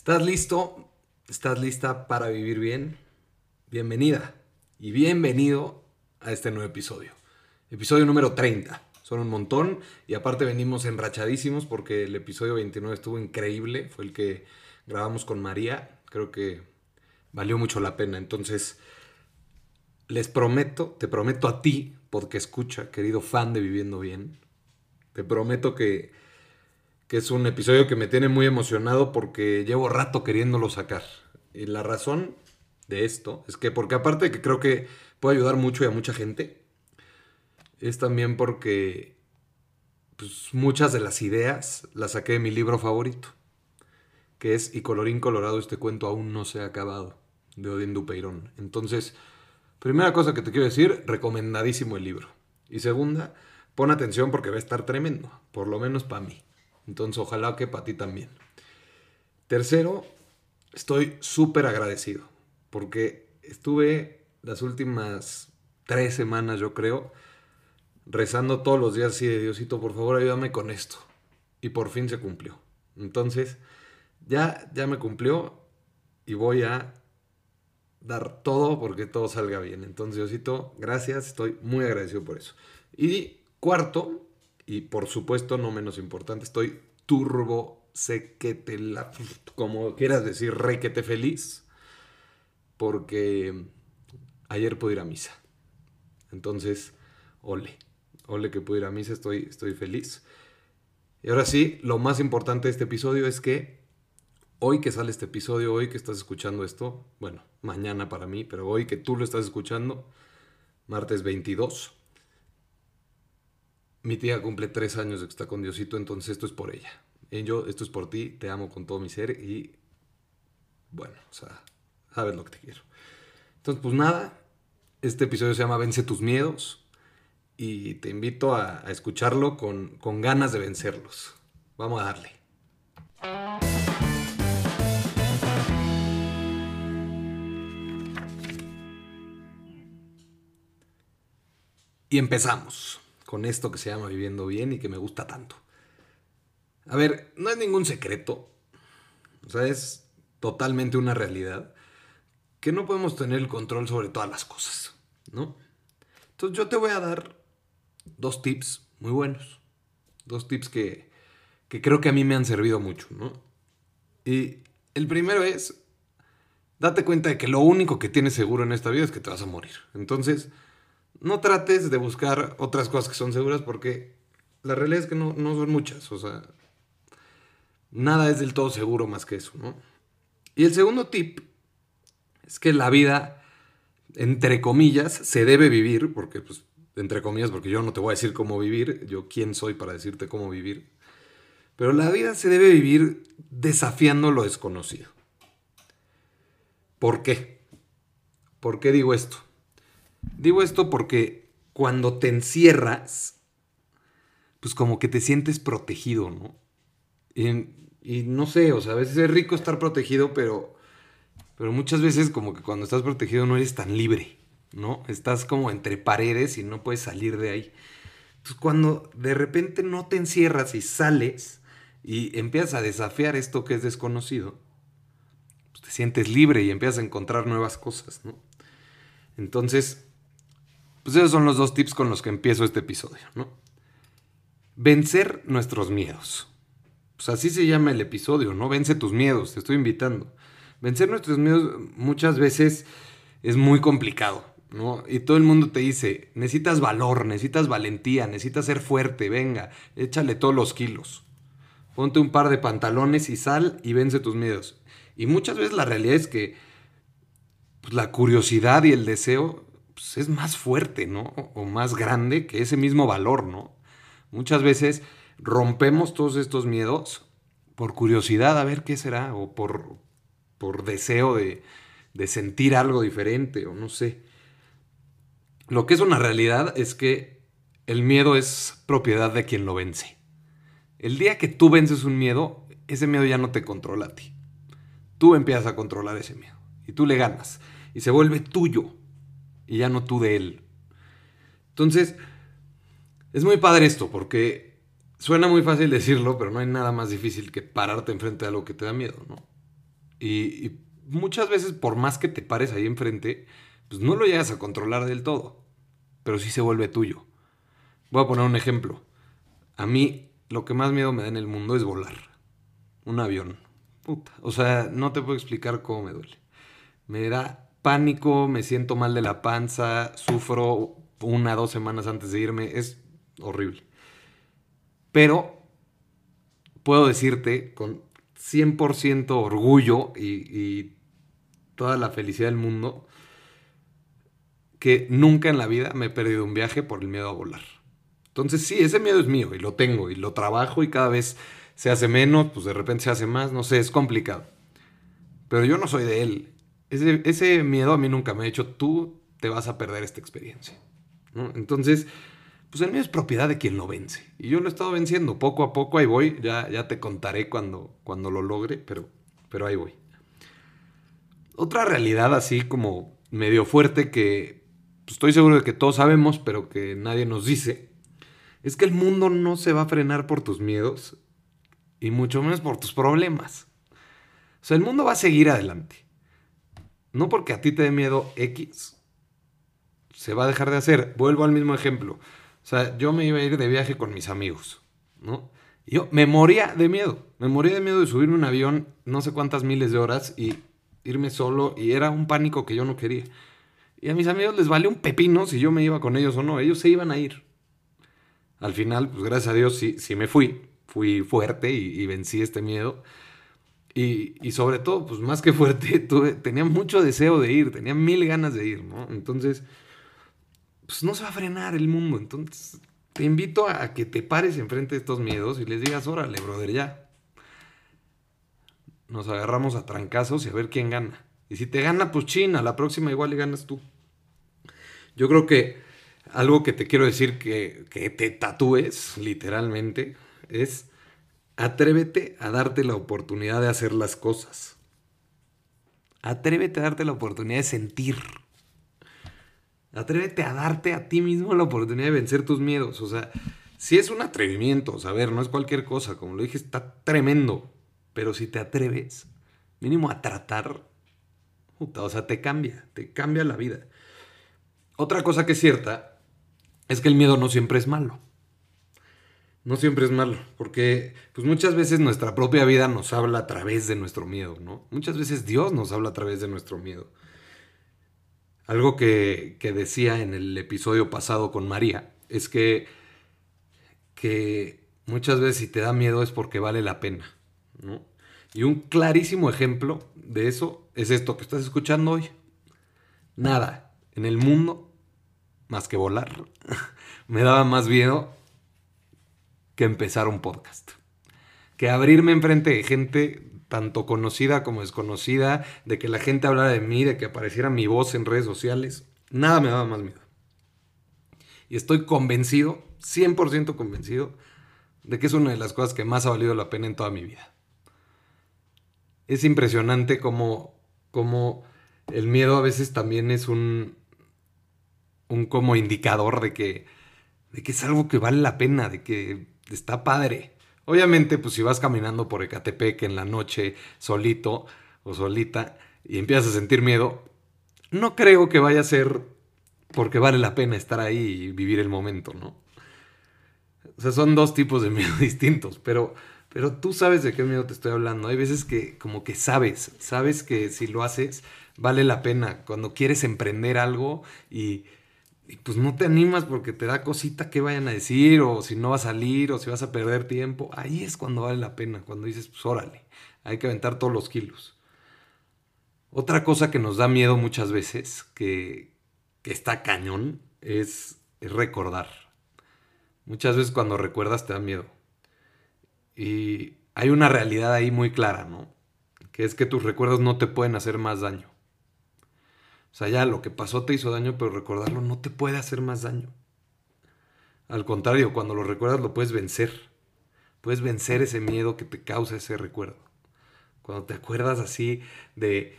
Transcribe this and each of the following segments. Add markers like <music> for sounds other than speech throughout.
¿Estás listo? ¿Estás lista para vivir bien? Bienvenida y bienvenido a este nuevo episodio. Episodio número 30. Son un montón y aparte venimos enrachadísimos porque el episodio 29 estuvo increíble. Fue el que grabamos con María. Creo que valió mucho la pena. Entonces, les prometo, te prometo a ti, porque escucha, querido fan de Viviendo Bien, te prometo que, que es un episodio que me tiene muy emocionado porque llevo rato queriéndolo sacar. Y la razón de esto es que, porque aparte de que creo que puede ayudar mucho y a mucha gente, es también porque pues, muchas de las ideas las saqué de mi libro favorito, que es Y colorín colorado, este cuento aún no se ha acabado, de Odín Dupeirón. Entonces, primera cosa que te quiero decir, recomendadísimo el libro. Y segunda, pon atención porque va a estar tremendo, por lo menos para mí. Entonces, ojalá que para ti también. Tercero, estoy súper agradecido porque estuve las últimas tres semanas, yo creo, rezando todos los días así de Diosito, por favor ayúdame con esto. Y por fin se cumplió. Entonces, ya, ya me cumplió y voy a dar todo porque todo salga bien. Entonces, Diosito, gracias, estoy muy agradecido por eso. Y cuarto, y por supuesto no menos importante, estoy turbo sequete la como quieras decir, requete feliz porque ayer pude ir a misa. Entonces, ole, ole que pude ir a misa, estoy, estoy feliz. Y ahora sí, lo más importante de este episodio es que hoy que sale este episodio, hoy que estás escuchando esto, bueno, mañana para mí, pero hoy que tú lo estás escuchando, martes 22, mi tía cumple tres años de que está con Diosito, entonces esto es por ella. Y yo, esto es por ti, te amo con todo mi ser y bueno, o sea, sabes lo que te quiero. Entonces, pues nada, este episodio se llama Vence tus miedos y te invito a, a escucharlo con, con ganas de vencerlos. Vamos a darle. Y empezamos con esto que se llama Viviendo Bien y que me gusta tanto. A ver, no es ningún secreto, o sea, es totalmente una realidad que no podemos tener el control sobre todas las cosas, ¿no? Entonces yo te voy a dar dos tips muy buenos, dos tips que, que creo que a mí me han servido mucho, ¿no? Y el primero es, date cuenta de que lo único que tienes seguro en esta vida es que te vas a morir. Entonces, no trates de buscar otras cosas que son seguras porque la realidad es que no, no son muchas, o sea, nada es del todo seguro más que eso, ¿no? Y el segundo tip es que la vida, entre comillas, se debe vivir, porque, pues, entre comillas, porque yo no te voy a decir cómo vivir, yo quién soy para decirte cómo vivir, pero la vida se debe vivir desafiando lo desconocido. ¿Por qué? ¿Por qué digo esto? Digo esto porque cuando te encierras, pues como que te sientes protegido, ¿no? Y, no sé, o sea, a veces es rico estar protegido, pero, pero muchas veces como que cuando estás protegido no eres tan libre, ¿no? Estás como entre paredes y no puedes salir de ahí. Entonces cuando de repente no te encierras y sales y empiezas a desafiar esto que es desconocido, pues te sientes libre y empiezas a encontrar nuevas cosas, ¿no? Entonces, pues esos son los dos tips con los que empiezo este episodio, ¿no? Vencer nuestros miedos. Pues así se llama el episodio, ¿no? Vence tus miedos, te estoy invitando. Vencer nuestros miedos muchas veces es muy complicado, ¿no? Y todo el mundo te dice, necesitas valor, necesitas valentía, necesitas ser fuerte, venga, échale todos los kilos. Ponte un par de pantalones y sal y vence tus miedos. Y muchas veces la realidad es que pues, la curiosidad y el deseo pues, es más fuerte, ¿no? O más grande que ese mismo valor, ¿no? Muchas veces rompemos todos estos miedos por curiosidad a ver qué será, o por, por deseo de, de sentir algo diferente, o no sé. Lo que es una realidad es que el miedo es propiedad de quien lo vence. El día que tú vences un miedo, ese miedo ya no te controla a ti. Tú empiezas a controlar ese miedo y tú le ganas y se vuelve tuyo y ya no tú de él. Entonces, es muy padre esto, porque suena muy fácil decirlo, pero no hay nada más difícil que pararte enfrente de algo que te da miedo, ¿no? Y, muchas veces, por más que te pares ahí enfrente, pues no lo llegas a controlar del todo. Pero sí se vuelve tuyo. Voy a poner un ejemplo. A mí, lo que más miedo me da en el mundo es volar. Un avión. Puta. O sea, no te puedo explicar cómo me duele. Me da pánico, me siento mal de la panza, sufro una, dos semanas antes de irme. Es horrible. Pero puedo decirte con 100% orgullo y, toda la felicidad del mundo que nunca en la vida me he perdido un viaje por el miedo a volar. Entonces sí, ese miedo es mío y lo tengo y lo trabajo y cada vez se hace menos, pues de repente se hace más, no sé, es complicado. Pero yo no soy de él. Ese, miedo a mí nunca me ha hecho, tú te vas a perder esta experiencia. Entonces, pues el mío es propiedad de quien lo vence. Y yo lo he estado venciendo poco a poco, ahí voy, ya, ya te contaré cuando, cuando lo logre, pero, pero ahí voy. Otra realidad así como medio fuerte que pues, estoy seguro de que todos sabemos, pero que nadie nos dice, es que el mundo no se va a frenar por tus miedos y mucho menos por tus problemas. O sea, el mundo va a seguir adelante. No porque a ti te dé miedo X, se va a dejar de hacer. Vuelvo al mismo ejemplo. O sea, yo me iba a ir de viaje con mis amigos, ¿no? Y yo me moría de miedo. Me moría de miedo de subirme un avión no sé cuántas miles de horas y irme solo. Y era un pánico que yo no quería. Y a mis amigos les valió un pepino si yo me iba con ellos o no. Ellos se iban a ir. Al final, pues gracias a Dios sí, sí me fui. Fui fuerte y, vencí este miedo. Y, y, sobre todo, pues más que fuerte, <laughs> tenía mucho deseo de ir, tenía mil ganas de ir, ¿no? Entonces, pues no se va a frenar el mundo. Entonces, te invito a que te pares enfrente de estos miedos y les digas, órale, brother, ya. Nos agarramos a trancazos y a ver quién gana. Y si te gana, pues China, la próxima igual le ganas tú. Yo creo que algo que te quiero decir que, que te tatúes, literalmente, es atrévete a darte la oportunidad de hacer las cosas. Atrévete a darte la oportunidad de sentir. Atrévete a darte a ti mismo la oportunidad de vencer tus miedos. O sea, si es un atrevimiento, o no es cualquier cosa. Como lo dije, está tremendo. Pero si te atreves, mínimo a tratar, o sea, te cambia, te cambia la vida. Otra cosa que es cierta es que el miedo no siempre es malo. No siempre es malo, porque pues muchas veces nuestra propia vida nos habla a través de nuestro miedo, ¿no? Muchas veces Dios nos habla a través de nuestro miedo. Algo que, decía en el episodio pasado con María es que, que muchas veces si te da miedo es porque vale la pena. Y un clarísimo ejemplo de eso es esto que estás escuchando hoy. Nada en el mundo más que volar <laughs> me daba más miedo que empezar un podcast. Que abrirme enfrente de gente tanto conocida como desconocida, de que la gente hablara de mí, de que apareciera mi voz en redes sociales, nada me daba más miedo. Y estoy convencido, 100% convencido, de que es una de las cosas que más ha valido la pena en toda mi vida. Es impresionante como, como el miedo a veces también es un, un como indicador de que, de que es algo que vale la pena, de que está padre. Obviamente, pues si vas caminando por Ecatepec en la noche solito o solita y empiezas a sentir miedo, no creo que vaya a ser porque vale la pena estar ahí y vivir el momento, ¿no? O sea, son dos tipos de <laughs> miedo distintos, pero, pero tú sabes de qué miedo te estoy hablando. Hay veces que como que sabes, sabes que si lo haces vale la pena. Cuando quieres emprender algo y y pues no te animas porque te da cosita que vayan a decir, o si no va a salir, o si vas a perder tiempo. Ahí es cuando vale la pena, cuando dices, pues órale, hay que aventar todos los kilos. Otra cosa que nos da miedo muchas veces, que, está cañón, es, es recordar. Muchas veces cuando recuerdas te da miedo. Y hay una realidad ahí muy clara, ¿no? Que es que tus recuerdos no te pueden hacer más daño. O sea, ya lo que pasó te hizo daño, pero recordarlo no te puede hacer más daño. Al contrario, cuando lo recuerdas lo puedes vencer. Puedes vencer ese miedo que te causa ese recuerdo. Cuando te acuerdas así de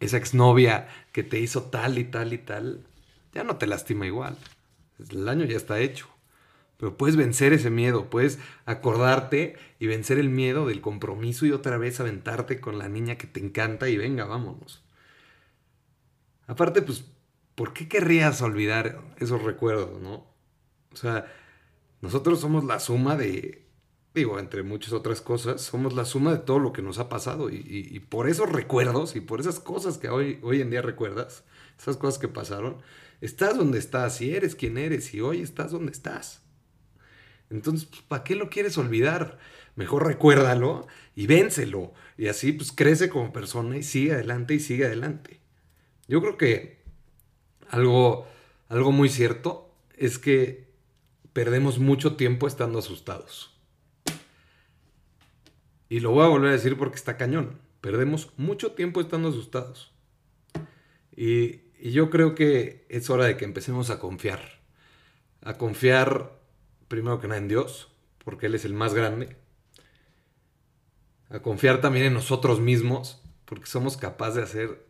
esa exnovia que te hizo tal y tal y tal, ya no te lastima igual. El daño ya está hecho. Pero puedes vencer ese miedo, puedes acordarte y vencer el miedo del compromiso y otra vez aventarte con la niña que te encanta y venga, vámonos. Aparte, pues, ¿por qué querrías olvidar esos recuerdos, no? O sea, nosotros somos la suma de, digo, entre muchas otras cosas, somos la suma de todo lo que nos ha pasado y, por esos recuerdos y por esas cosas que hoy, hoy en día recuerdas, esas cosas que pasaron, estás donde estás y eres quien eres y hoy estás donde estás. Entonces, pues, ¿para qué lo quieres olvidar? Mejor recuérdalo y vénselo. Y así pues crece como persona y sigue adelante y sigue adelante. Yo creo que algo, algo muy cierto es que perdemos mucho tiempo estando asustados. Y lo voy a volver a decir porque está cañón. Perdemos mucho tiempo estando asustados. Y, y yo creo que es hora de que empecemos a confiar. A confiar primero que nada en Dios, porque Él es el más grande. A confiar también en nosotros mismos, porque somos capaces de hacer,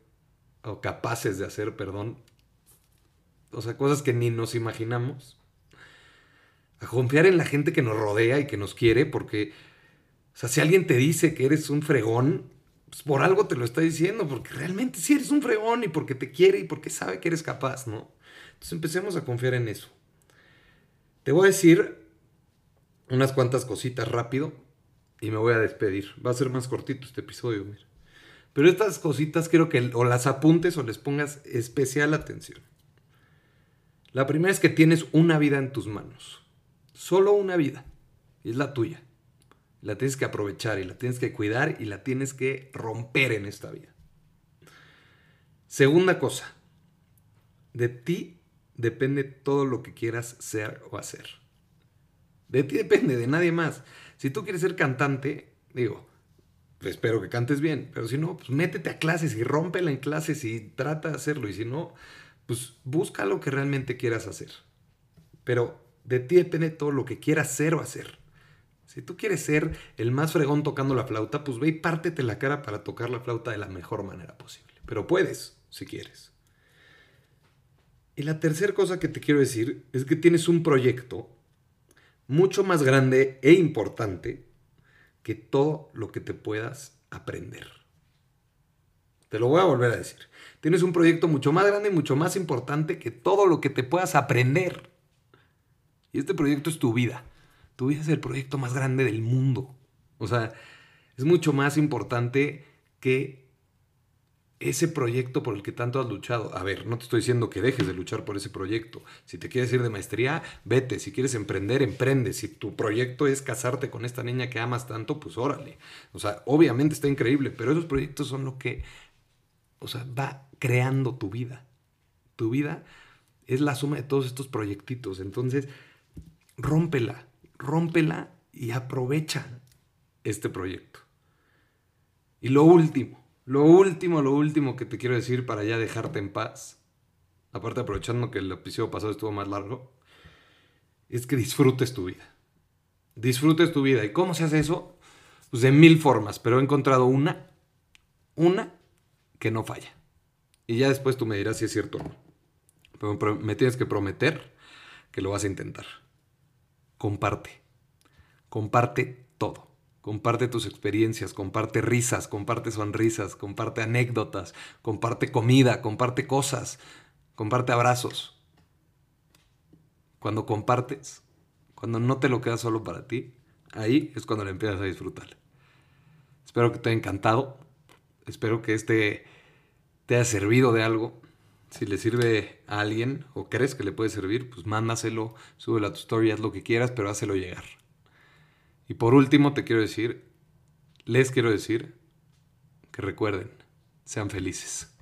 o capaces de hacer, perdón, o sea, cosas que ni nos imaginamos. A confiar en la gente que nos rodea y que nos quiere, porque, o sea, si alguien te dice que eres un fregón, pues por algo te lo está diciendo, porque realmente sí eres un fregón y porque te quiere y porque sabe que eres capaz, ¿no? Entonces empecemos a confiar en eso. Te voy a decir unas cuantas cositas rápido y me voy a despedir. Va a ser más cortito este episodio. Pero estas cositas quiero que o las apuntes o les pongas especial atención. La primera es que tienes una vida en tus manos. Solo una vida. Y es la tuya. La tienes que aprovechar y la tienes que cuidar y la tienes que romper en esta vida. Segunda cosa. De ti depende todo lo que quieras ser o hacer. De ti depende, de nadie más. Si tú quieres ser cantante, digo, espero que cantes bien, pero si no, pues métete a clases y rómpela en clases y trata de hacerlo. Y si no, pues busca lo que realmente quieras hacer. Pero de ti depende todo lo que quieras ser o hacer. Si tú quieres ser el más fregón tocando la flauta, pues ve y pártete la cara para tocar la flauta de la mejor manera posible. Pero puedes, si quieres. Y la tercera cosa que te quiero decir es que tienes un proyecto mucho más grande e importante que todo lo que te puedas aprender. Te lo voy a volver a decir. Tienes un proyecto mucho más grande y mucho más importante que todo lo que te puedas aprender. Y este proyecto es tu vida. Tu vida es el proyecto más grande del mundo. O sea, es mucho más importante que ese proyecto por el que tanto has luchado. A ver, no te estoy diciendo que dejes de luchar por ese proyecto. Si te quieres ir de maestría, vete. Si quieres emprender, emprende. Si tu proyecto es casarte con esta niña que amas tanto, pues órale. O sea, obviamente está increíble, pero esos proyectos son lo que, o sea, va creando tu vida. Tu vida es la suma de todos estos proyectitos. Entonces, rómpela, rómpela y aprovecha este proyecto. Y lo último, lo último, lo último que te quiero decir para ya dejarte en paz, aparte aprovechando que el episodio pasado estuvo más largo, es que disfrutes tu vida. Disfrutes tu vida. ¿Y cómo se hace eso? Pues de mil formas, pero he encontrado una, una que no falla. Y ya después tú me dirás si es cierto o no. Pero me tienes que prometer que lo vas a intentar. Comparte. Comparte todo. Comparte tus experiencias, comparte risas, comparte sonrisas, comparte anécdotas, comparte comida, comparte cosas, comparte abrazos. Cuando compartes, cuando no te lo quedas solo para ti, ahí es cuando le empiezas a disfrutar. Espero que te haya encantado. Espero que este te haya servido de algo. Si le sirve a alguien o crees que le puede servir, pues mándaselo, súbelo a tu story, haz lo que quieras, pero hazlo llegar. Y por último te quiero decir, les quiero decir que recuerden, sean felices.